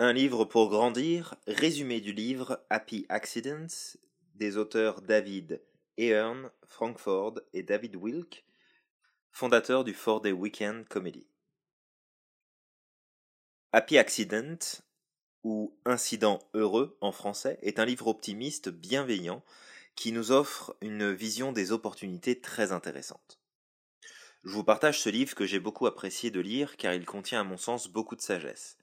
Un livre pour grandir, résumé du livre Happy Accidents des auteurs David Earn, Frankford et David Wilk, fondateurs du Four Day Weekend Comedy. Happy Accident, ou Incident heureux en français, est un livre optimiste bienveillant qui nous offre une vision des opportunités très intéressante. Je vous partage ce livre que j'ai beaucoup apprécié de lire car il contient à mon sens beaucoup de sagesse.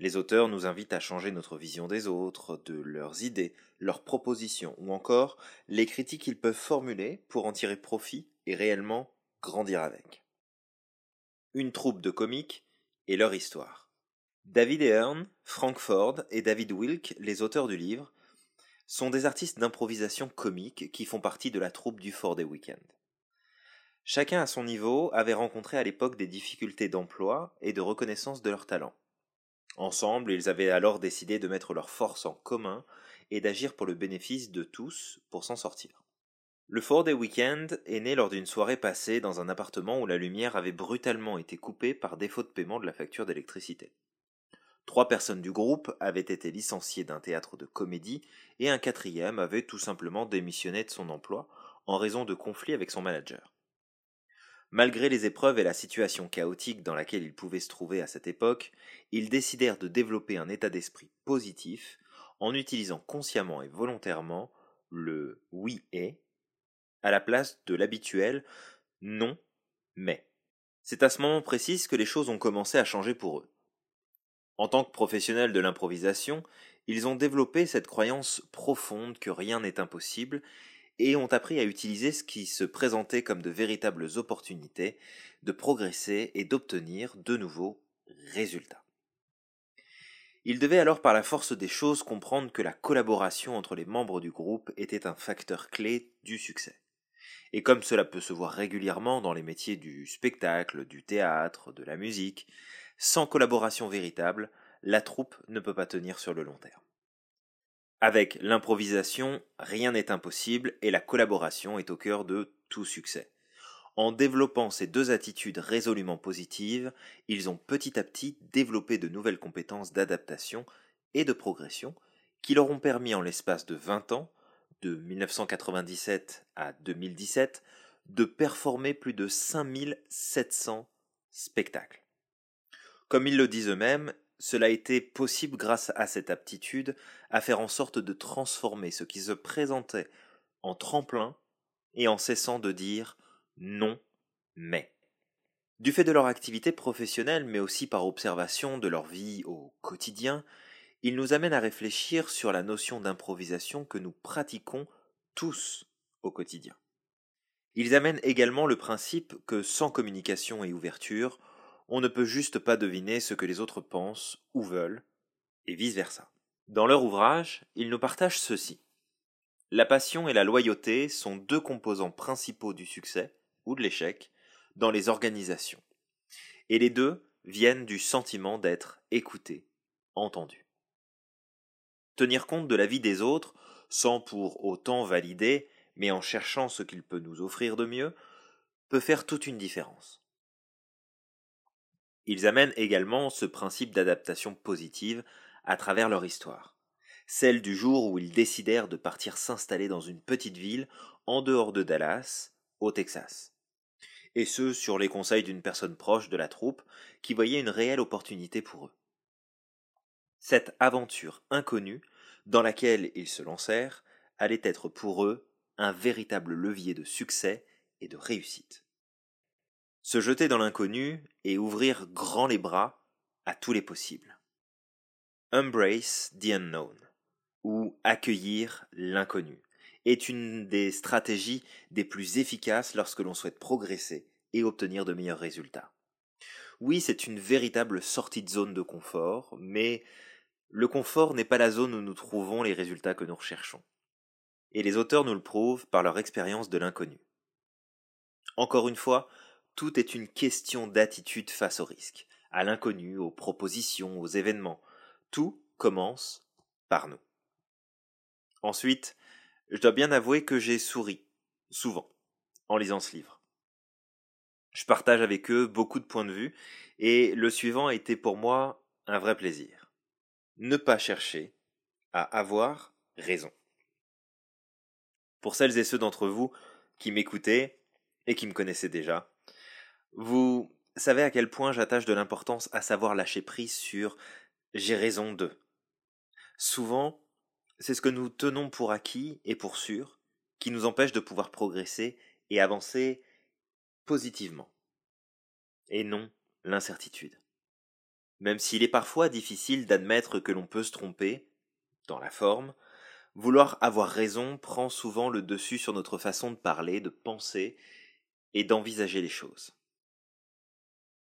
Les auteurs nous invitent à changer notre vision des autres, de leurs idées, leurs propositions, ou encore les critiques qu'ils peuvent formuler pour en tirer profit et réellement grandir avec. Une troupe de comiques et leur histoire. David Earn, Frank Ford et David Wilk, les auteurs du livre, sont des artistes d'improvisation comique qui font partie de la troupe du Ford des Weekend. Chacun à son niveau avait rencontré à l'époque des difficultés d'emploi et de reconnaissance de leur talent. Ensemble, ils avaient alors décidé de mettre leurs forces en commun et d'agir pour le bénéfice de tous pour s'en sortir. Le Four Day Weekend est né lors d'une soirée passée dans un appartement où la lumière avait brutalement été coupée par défaut de paiement de la facture d'électricité. Trois personnes du groupe avaient été licenciées d'un théâtre de comédie et un quatrième avait tout simplement démissionné de son emploi en raison de conflits avec son manager. Malgré les épreuves et la situation chaotique dans laquelle ils pouvaient se trouver à cette époque, ils décidèrent de développer un état d'esprit positif en utilisant consciemment et volontairement le oui et à la place de l'habituel non mais. C'est à ce moment précis que les choses ont commencé à changer pour eux. En tant que professionnels de l'improvisation, ils ont développé cette croyance profonde que rien n'est impossible et ont appris à utiliser ce qui se présentait comme de véritables opportunités de progresser et d'obtenir de nouveaux résultats. Ils devaient alors par la force des choses comprendre que la collaboration entre les membres du groupe était un facteur clé du succès. Et comme cela peut se voir régulièrement dans les métiers du spectacle, du théâtre, de la musique, sans collaboration véritable, la troupe ne peut pas tenir sur le long terme. Avec l'improvisation, rien n'est impossible et la collaboration est au cœur de tout succès. En développant ces deux attitudes résolument positives, ils ont petit à petit développé de nouvelles compétences d'adaptation et de progression qui leur ont permis en l'espace de 20 ans, de 1997 à 2017, de performer plus de 5700 spectacles. Comme ils le disent eux-mêmes, cela a été possible grâce à cette aptitude à faire en sorte de transformer ce qui se présentait en tremplin et en cessant de dire non mais. Du fait de leur activité professionnelle, mais aussi par observation de leur vie au quotidien, ils nous amènent à réfléchir sur la notion d'improvisation que nous pratiquons tous au quotidien. Ils amènent également le principe que sans communication et ouverture, on ne peut juste pas deviner ce que les autres pensent ou veulent, et vice-versa. Dans leur ouvrage, ils nous partagent ceci. La passion et la loyauté sont deux composants principaux du succès, ou de l'échec, dans les organisations. Et les deux viennent du sentiment d'être écouté, entendu. Tenir compte de la vie des autres, sans pour autant valider, mais en cherchant ce qu'il peut nous offrir de mieux, peut faire toute une différence. Ils amènent également ce principe d'adaptation positive à travers leur histoire, celle du jour où ils décidèrent de partir s'installer dans une petite ville en dehors de Dallas, au Texas. Et ce, sur les conseils d'une personne proche de la troupe qui voyait une réelle opportunité pour eux. Cette aventure inconnue, dans laquelle ils se lancèrent, allait être pour eux un véritable levier de succès et de réussite se jeter dans l'inconnu et ouvrir grand les bras à tous les possibles. Embrace the unknown, ou accueillir l'inconnu, est une des stratégies des plus efficaces lorsque l'on souhaite progresser et obtenir de meilleurs résultats. Oui, c'est une véritable sortie de zone de confort, mais le confort n'est pas la zone où nous trouvons les résultats que nous recherchons. Et les auteurs nous le prouvent par leur expérience de l'inconnu. Encore une fois, tout est une question d'attitude face au risque, à l'inconnu, aux propositions, aux événements. Tout commence par nous. Ensuite, je dois bien avouer que j'ai souri, souvent, en lisant ce livre. Je partage avec eux beaucoup de points de vue, et le suivant a été pour moi un vrai plaisir. ne pas chercher à avoir raison. Pour celles et ceux d'entre vous qui m'écoutaient et qui me connaissaient déjà, vous savez à quel point j'attache de l'importance à savoir lâcher prise sur j'ai raison de. Souvent, c'est ce que nous tenons pour acquis et pour sûr qui nous empêche de pouvoir progresser et avancer positivement. Et non l'incertitude. Même s'il est parfois difficile d'admettre que l'on peut se tromper, dans la forme, vouloir avoir raison prend souvent le dessus sur notre façon de parler, de penser et d'envisager les choses.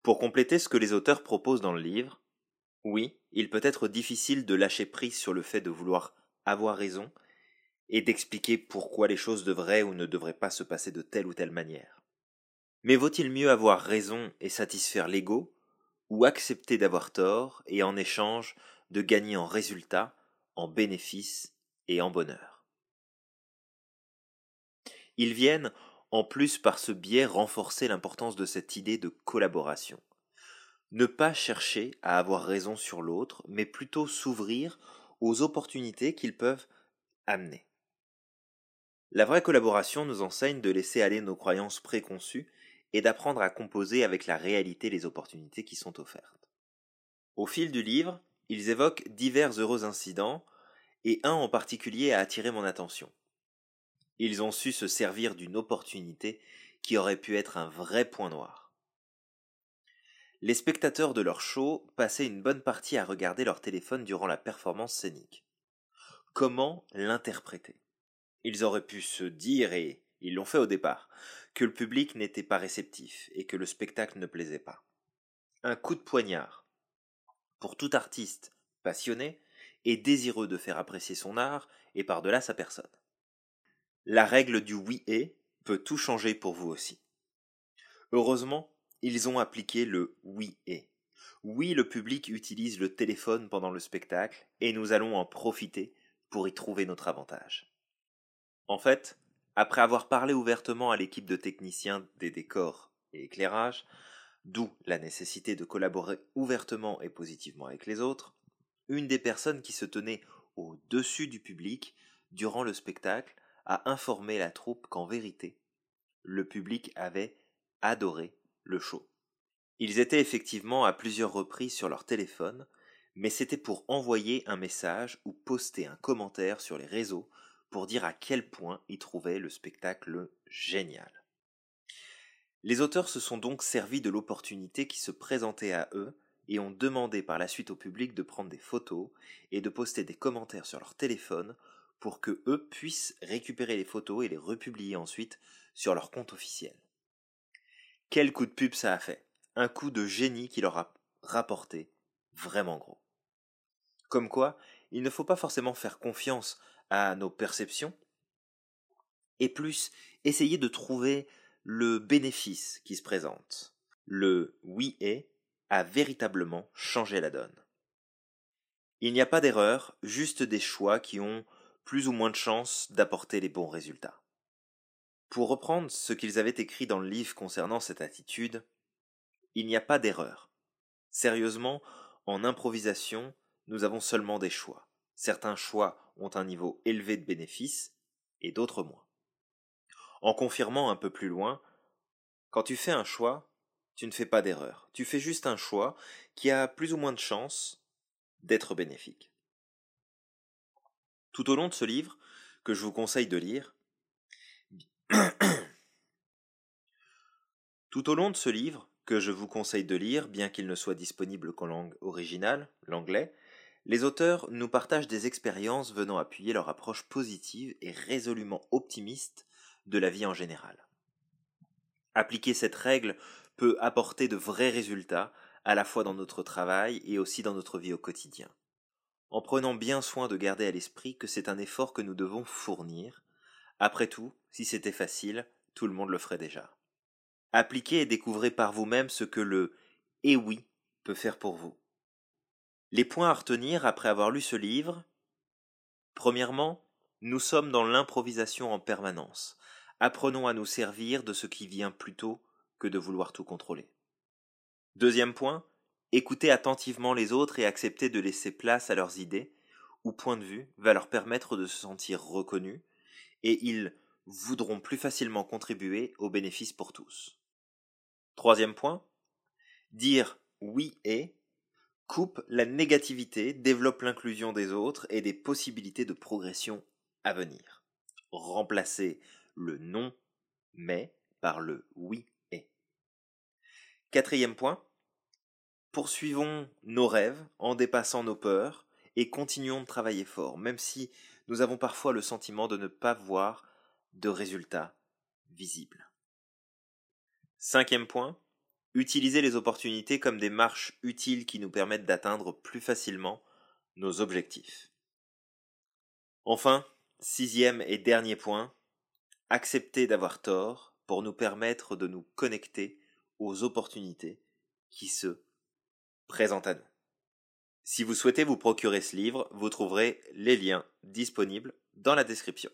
Pour compléter ce que les auteurs proposent dans le livre, oui, il peut être difficile de lâcher prise sur le fait de vouloir avoir raison et d'expliquer pourquoi les choses devraient ou ne devraient pas se passer de telle ou telle manière. Mais vaut-il mieux avoir raison et satisfaire l'ego, ou accepter d'avoir tort et en échange de gagner en résultats, en bénéfices et en bonheur? Ils viennent en plus par ce biais renforcer l'importance de cette idée de collaboration. Ne pas chercher à avoir raison sur l'autre, mais plutôt s'ouvrir aux opportunités qu'ils peuvent amener. La vraie collaboration nous enseigne de laisser aller nos croyances préconçues et d'apprendre à composer avec la réalité les opportunités qui sont offertes. Au fil du livre, ils évoquent divers heureux incidents, et un en particulier a attiré mon attention. Ils ont su se servir d'une opportunité qui aurait pu être un vrai point noir. Les spectateurs de leur show passaient une bonne partie à regarder leur téléphone durant la performance scénique. Comment l'interpréter? Ils auraient pu se dire, et ils l'ont fait au départ, que le public n'était pas réceptif et que le spectacle ne plaisait pas. Un coup de poignard. Pour tout artiste passionné et désireux de faire apprécier son art et par-delà sa personne. La règle du oui et peut tout changer pour vous aussi. Heureusement, ils ont appliqué le oui et. Oui, le public utilise le téléphone pendant le spectacle et nous allons en profiter pour y trouver notre avantage. En fait, après avoir parlé ouvertement à l'équipe de techniciens des décors et éclairages, d'où la nécessité de collaborer ouvertement et positivement avec les autres, une des personnes qui se tenait au-dessus du public durant le spectacle a informé la troupe qu'en vérité, le public avait adoré le show. Ils étaient effectivement à plusieurs reprises sur leur téléphone, mais c'était pour envoyer un message ou poster un commentaire sur les réseaux pour dire à quel point ils trouvaient le spectacle génial. Les auteurs se sont donc servis de l'opportunité qui se présentait à eux et ont demandé par la suite au public de prendre des photos et de poster des commentaires sur leur téléphone pour que eux puissent récupérer les photos et les republier ensuite sur leur compte officiel. Quel coup de pub ça a fait Un coup de génie qui leur a rapporté vraiment gros. Comme quoi, il ne faut pas forcément faire confiance à nos perceptions, et plus essayer de trouver le bénéfice qui se présente. Le oui et a véritablement changé la donne. Il n'y a pas d'erreur, juste des choix qui ont plus ou moins de chances d'apporter les bons résultats. Pour reprendre ce qu'ils avaient écrit dans le livre concernant cette attitude, il n'y a pas d'erreur. Sérieusement, en improvisation, nous avons seulement des choix. Certains choix ont un niveau élevé de bénéfices et d'autres moins. En confirmant un peu plus loin, quand tu fais un choix, tu ne fais pas d'erreur. Tu fais juste un choix qui a plus ou moins de chances d'être bénéfique. Tout au long de ce livre, que je vous conseille de lire, Tout au long de ce livre, que je vous conseille de lire, bien qu'il ne soit disponible qu'en langue originale, l'anglais, les auteurs nous partagent des expériences venant appuyer leur approche positive et résolument optimiste de la vie en général. Appliquer cette règle peut apporter de vrais résultats, à la fois dans notre travail et aussi dans notre vie au quotidien. En prenant bien soin de garder à l'esprit que c'est un effort que nous devons fournir. Après tout, si c'était facile, tout le monde le ferait déjà. Appliquez et découvrez par vous-même ce que le et oui peut faire pour vous. Les points à retenir après avoir lu ce livre Premièrement, nous sommes dans l'improvisation en permanence. Apprenons à nous servir de ce qui vient plus tôt que de vouloir tout contrôler. Deuxième point, Écouter attentivement les autres et accepter de laisser place à leurs idées ou points de vue va leur permettre de se sentir reconnus et ils voudront plus facilement contribuer aux bénéfices pour tous. Troisième point, dire oui et coupe la négativité, développe l'inclusion des autres et des possibilités de progression à venir. Remplacer le non mais par le oui et. Quatrième point, poursuivons nos rêves en dépassant nos peurs et continuons de travailler fort, même si nous avons parfois le sentiment de ne pas voir de résultats visibles. Cinquième point, utiliser les opportunités comme des marches utiles qui nous permettent d'atteindre plus facilement nos objectifs. Enfin, sixième et dernier point, accepter d'avoir tort pour nous permettre de nous connecter aux opportunités qui se présentent à nous. Si vous souhaitez vous procurer ce livre, vous trouverez les liens disponibles dans la description.